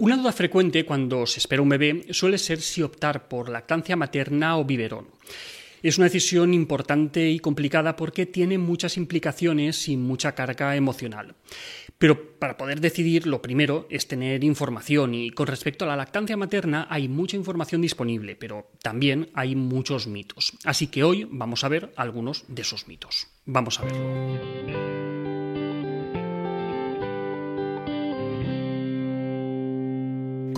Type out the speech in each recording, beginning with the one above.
Una duda frecuente cuando se espera un bebé suele ser si optar por lactancia materna o biberón. Es una decisión importante y complicada porque tiene muchas implicaciones y mucha carga emocional. Pero para poder decidir, lo primero es tener información y con respecto a la lactancia materna hay mucha información disponible, pero también hay muchos mitos. Así que hoy vamos a ver algunos de esos mitos. Vamos a verlo.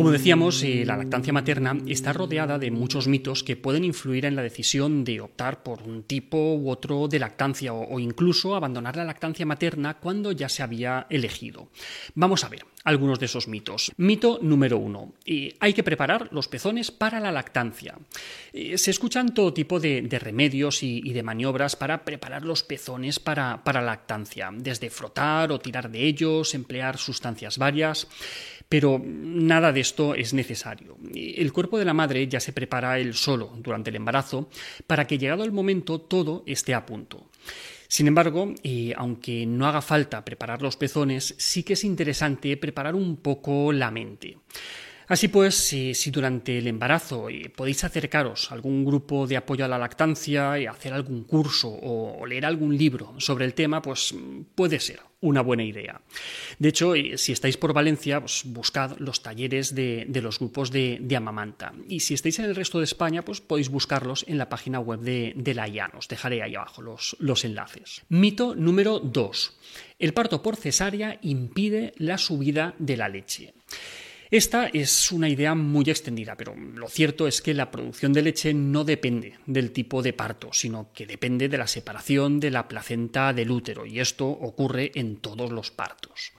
Como decíamos, eh, la lactancia materna está rodeada de muchos mitos que pueden influir en la decisión de optar por un tipo u otro de lactancia o, incluso abandonar la lactancia materna cuando ya se había elegido. Vamos a ver algunos de esos mitos. Mito número uno. Eh, hay que preparar los pezones para la lactancia. Eh, se escuchan todo tipo de, remedios y, de maniobras para preparar los pezones para, para lactancia, desde frotar o tirar de ellos, emplear sustancias varias. Pero nada de esto es necesario. El cuerpo de la madre ya se prepara él solo durante el embarazo para que llegado el momento todo esté a punto. Sin embargo, eh, aunque no haga falta preparar los pezones, sí que es interesante preparar un poco la mente. Así pues, si, durante el embarazo eh, podéis acercaros a algún grupo de apoyo a la lactancia, y hacer algún curso o, leer algún libro sobre el tema, pues puede ser una buena idea. De hecho, eh, si estáis por Valencia, pues buscad los talleres de, los grupos de, Amamanta. Y si estáis en el resto de España, pues podéis buscarlos en la página web de, la IAN. Os dejaré ahí abajo los, los enlaces. Mito número 2. El parto por cesárea impide la subida de la leche. Esta es una idea muy extendida, pero lo cierto es que la producción de leche no depende del tipo de parto, sino que depende de la separación de la placenta del útero, y esto ocurre en todos los partos.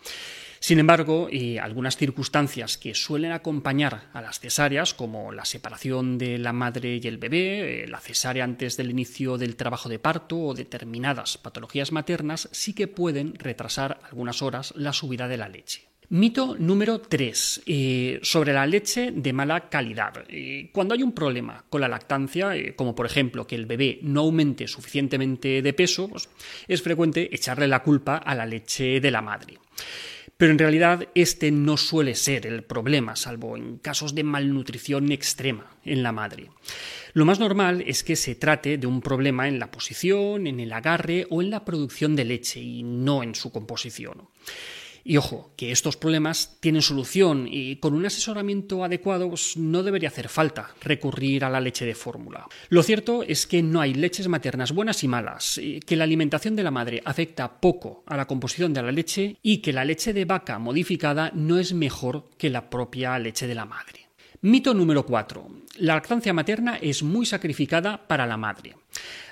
Sin embargo, algunas circunstancias que suelen acompañar a las cesáreas, como la separación de la madre y el bebé, eh, la cesárea antes del inicio del trabajo de parto o determinadas patologías maternas, sí que pueden retrasar algunas horas la subida de la leche. Mito número 3, eh, sobre la leche de mala calidad. Eh, cuando hay un problema con la lactancia, eh, como por ejemplo que el bebé no aumente suficientemente de peso, pues, es frecuente echarle la culpa a la leche de la madre. Pero en realidad este no suele ser el problema, salvo en casos de malnutrición extrema en la madre. Lo más normal es que se trate de un problema en la posición, en el agarre o en la producción de leche y no en su composición. Y ojo, que estos problemas tienen solución y con un asesoramiento adecuado pues, no debería hacer falta recurrir a la leche de fórmula. Lo cierto es que no hay leches maternas buenas y malas, que la alimentación de la madre afecta poco a la composición de la leche y que la leche de vaca modificada no es mejor que la propia leche de la madre. Mito número 4. La lactancia materna es muy sacrificada para la madre.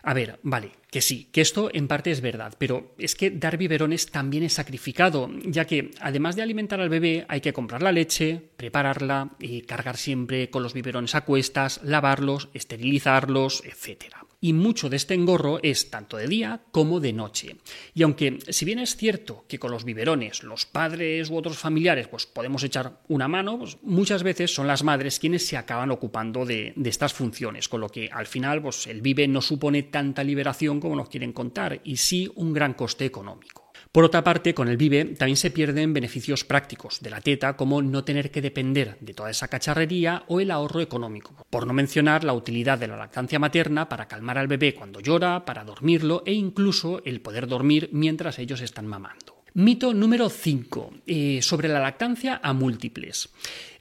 A ver, vale, que sí, que esto en parte es verdad, pero es que dar biberones también es sacrificado, ya que además de alimentar al bebé hay que comprar la leche, prepararla y cargar siempre con los biberones a cuestas, lavarlos, esterilizarlos, etc y mucho de este engorro es tanto de día como de noche. Y aunque si bien es cierto que con los biberones los padres u otros familiares pues podemos echar una mano, pues muchas veces son las madres quienes se acaban ocupando de, estas funciones, con lo que al final pues el vive no supone tanta liberación como nos quieren contar y sí un gran coste económico. Por otra parte, con el Vive también se pierden beneficios prácticos de la teta, como no tener que depender de toda esa cacharrería o el ahorro económico, por no mencionar la utilidad de la lactancia materna para calmar al bebé cuando llora, para dormirlo e incluso el poder dormir mientras ellos están mamando. Mito número 5. Eh, sobre la lactancia a múltiples.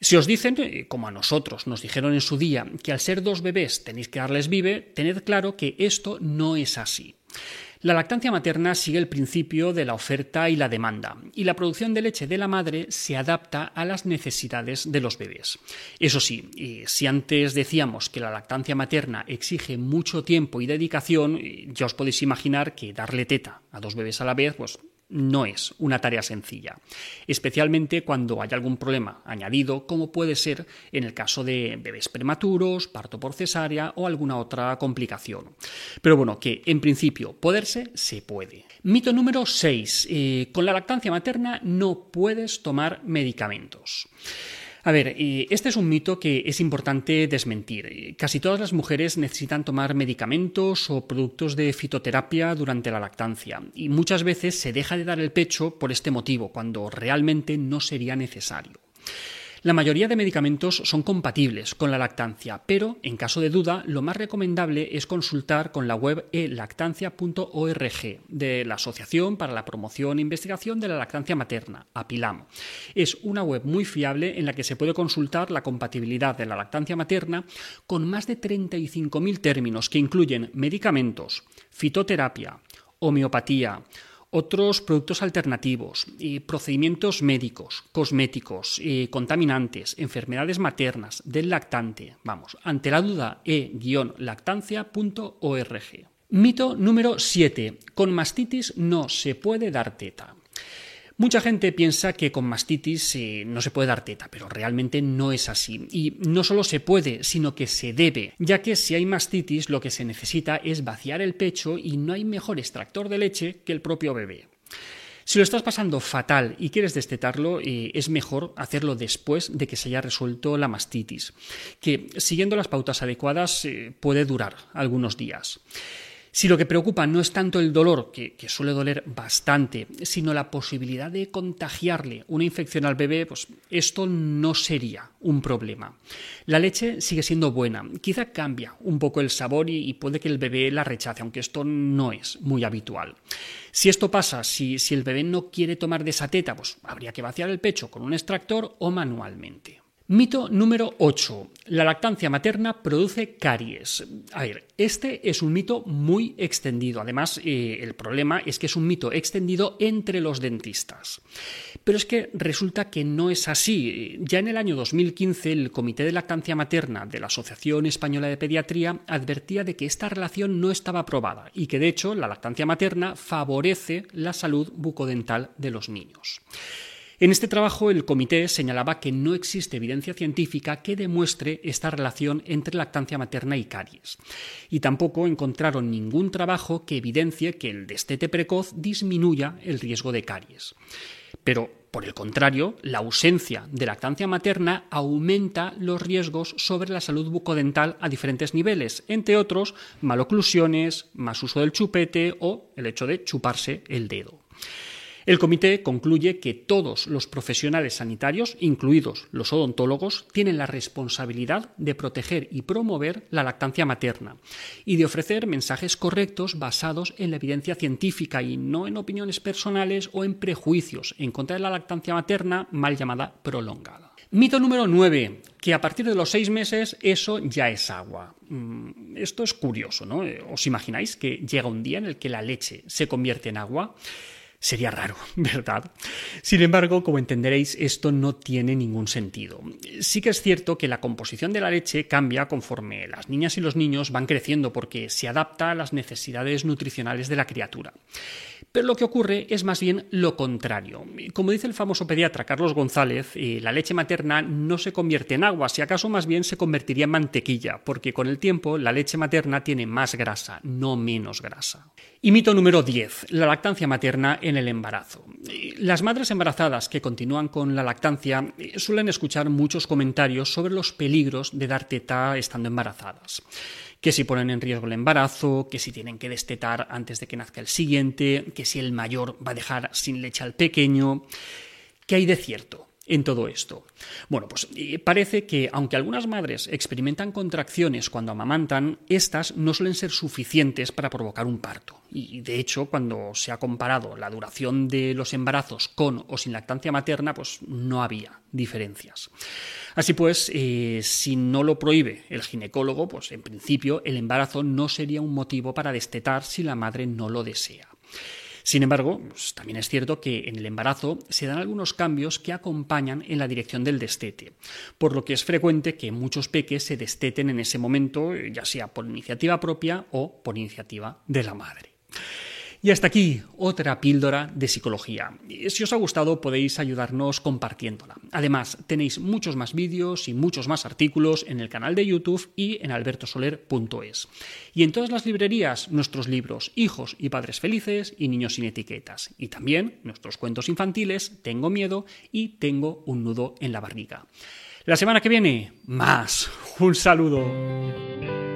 Si os dicen, eh, como a nosotros nos dijeron en su día, que al ser dos bebés tenéis que darles vive, tened claro que esto no es así. La lactancia materna sigue el principio de la oferta y la demanda, y la producción de leche de la madre se adapta a las necesidades de los bebés. Eso sí, si antes decíamos que la lactancia materna exige mucho tiempo y dedicación, ya os podéis imaginar que darle teta a dos bebés a la vez, pues no es una tarea sencilla, especialmente cuando hay algún problema añadido, como puede ser en el caso de bebés prematuros, parto por cesárea o alguna otra complicación. Pero bueno, que en principio poderse se puede. Mito número 6. Eh, con la lactancia materna no puedes tomar medicamentos. A ver, este es un mito que es importante desmentir. Casi todas las mujeres necesitan tomar medicamentos o productos de fitoterapia durante la lactancia y muchas veces se deja de dar el pecho por este motivo, cuando realmente no sería necesario. La mayoría de medicamentos son compatibles con la lactancia, pero en caso de duda, lo más recomendable es consultar con la web elactancia.org de la Asociación para la Promoción e Investigación de la Lactancia Materna, APILAM. Es una web muy fiable en la que se puede consultar la compatibilidad de la lactancia materna con más de 35.000 términos que incluyen medicamentos, fitoterapia, homeopatía, otros productos alternativos, procedimientos médicos, cosméticos, contaminantes, enfermedades maternas, del lactante. Vamos, ante la duda, e-lactancia.org. Mito número 7. Con mastitis no se puede dar teta. Mucha gente piensa que con mastitis eh, no se puede dar teta, pero realmente no es así. Y no solo se puede, sino que se debe, ya que si hay mastitis lo que se necesita es vaciar el pecho y no hay mejor extractor de leche que el propio bebé. Si lo estás pasando fatal y quieres destetarlo, eh, es mejor hacerlo después de que se haya resuelto la mastitis, que siguiendo las pautas adecuadas eh, puede durar algunos días. Si lo que preocupa no es tanto el dolor, que, suele doler bastante, sino la posibilidad de contagiarle una infección al bebé, pues esto no sería un problema. La leche sigue siendo buena, quizá cambia un poco el sabor y, puede que el bebé la rechace, aunque esto no es muy habitual. Si esto pasa, si, si el bebé no quiere tomar de esa teta, pues habría que vaciar el pecho con un extractor o manualmente. Mito número 8. La lactancia materna produce caries. A ver, este es un mito muy extendido. Además, eh, el problema es que es un mito extendido entre los dentistas. Pero es que resulta que no es así. Ya en el año 2015, el Comité de Lactancia Materna de la Asociación Española de Pediatría advertía de que esta relación no estaba probada y que, de hecho, la lactancia materna favorece la salud bucodental de los niños. En este trabajo el comité señalaba que no existe evidencia científica que demuestre esta relación entre lactancia materna y caries. Y tampoco encontraron ningún trabajo que evidencie que el destete precoz disminuya el riesgo de caries. Pero, por el contrario, la ausencia de lactancia materna aumenta los riesgos sobre la salud bucodental a diferentes niveles, entre otros maloclusiones, más uso del chupete o el hecho de chuparse el dedo. El comité concluye que todos los profesionales sanitarios, incluidos los odontólogos, tienen la responsabilidad de proteger y promover la lactancia materna y de ofrecer mensajes correctos basados en la evidencia científica y no en opiniones personales o en prejuicios en contra de la lactancia materna mal llamada prolongada. Mito número 9, que a partir de los seis meses eso ya es agua. Mm, esto es curioso, ¿no? ¿Os imagináis que llega un día en el que la leche se convierte en agua? Sería raro, ¿verdad? Sin embargo, como entenderéis, esto no tiene ningún sentido. Sí que es cierto que la composición de la leche cambia conforme las niñas y los niños van creciendo porque se adapta a las necesidades nutricionales de la criatura. Pero lo que ocurre es más bien lo contrario. Como dice el famoso pediatra Carlos González, eh, la leche materna no se convierte en agua, si acaso más bien se convertiría en mantequilla, porque con el tiempo la leche materna tiene más grasa, no menos grasa. Y mito número 10, la lactancia materna en el embarazo. Las madres embarazadas que continúan con la lactancia eh, suelen escuchar muchos comentarios sobre los peligros de dar teta estando embarazadas que si ponen en riesgo el embarazo, que si tienen que destetar antes de que nazca el siguiente, que si el mayor va a dejar sin leche al pequeño. ¿Qué hay de cierto? En todo esto? Bueno, pues parece que aunque algunas madres experimentan contracciones cuando amamantan, estas no suelen ser suficientes para provocar un parto. Y de hecho, cuando se ha comparado la duración de los embarazos con o sin lactancia materna, pues no había diferencias. Así pues, eh, si no lo prohíbe el ginecólogo, pues en principio el embarazo no sería un motivo para destetar si la madre no lo desea. Sin embargo, pues, también es cierto que en el embarazo se dan algunos cambios que acompañan en la dirección del destete, por lo que es frecuente que muchos peques se desteten en ese momento, ya sea por iniciativa propia o por iniciativa de la madre. Y hasta aquí otra píldora de psicología. Si os ha gustado podéis ayudarnos compartiéndola. Además, tenéis muchos más vídeos y muchos más artículos en el canal de YouTube y en albertosoler.es. Y en todas las librerías nuestros libros Hijos y Padres Felices y Niños sin Etiquetas. Y también nuestros cuentos infantiles Tengo miedo y Tengo un nudo en la barriga. La semana que viene, más. Un saludo.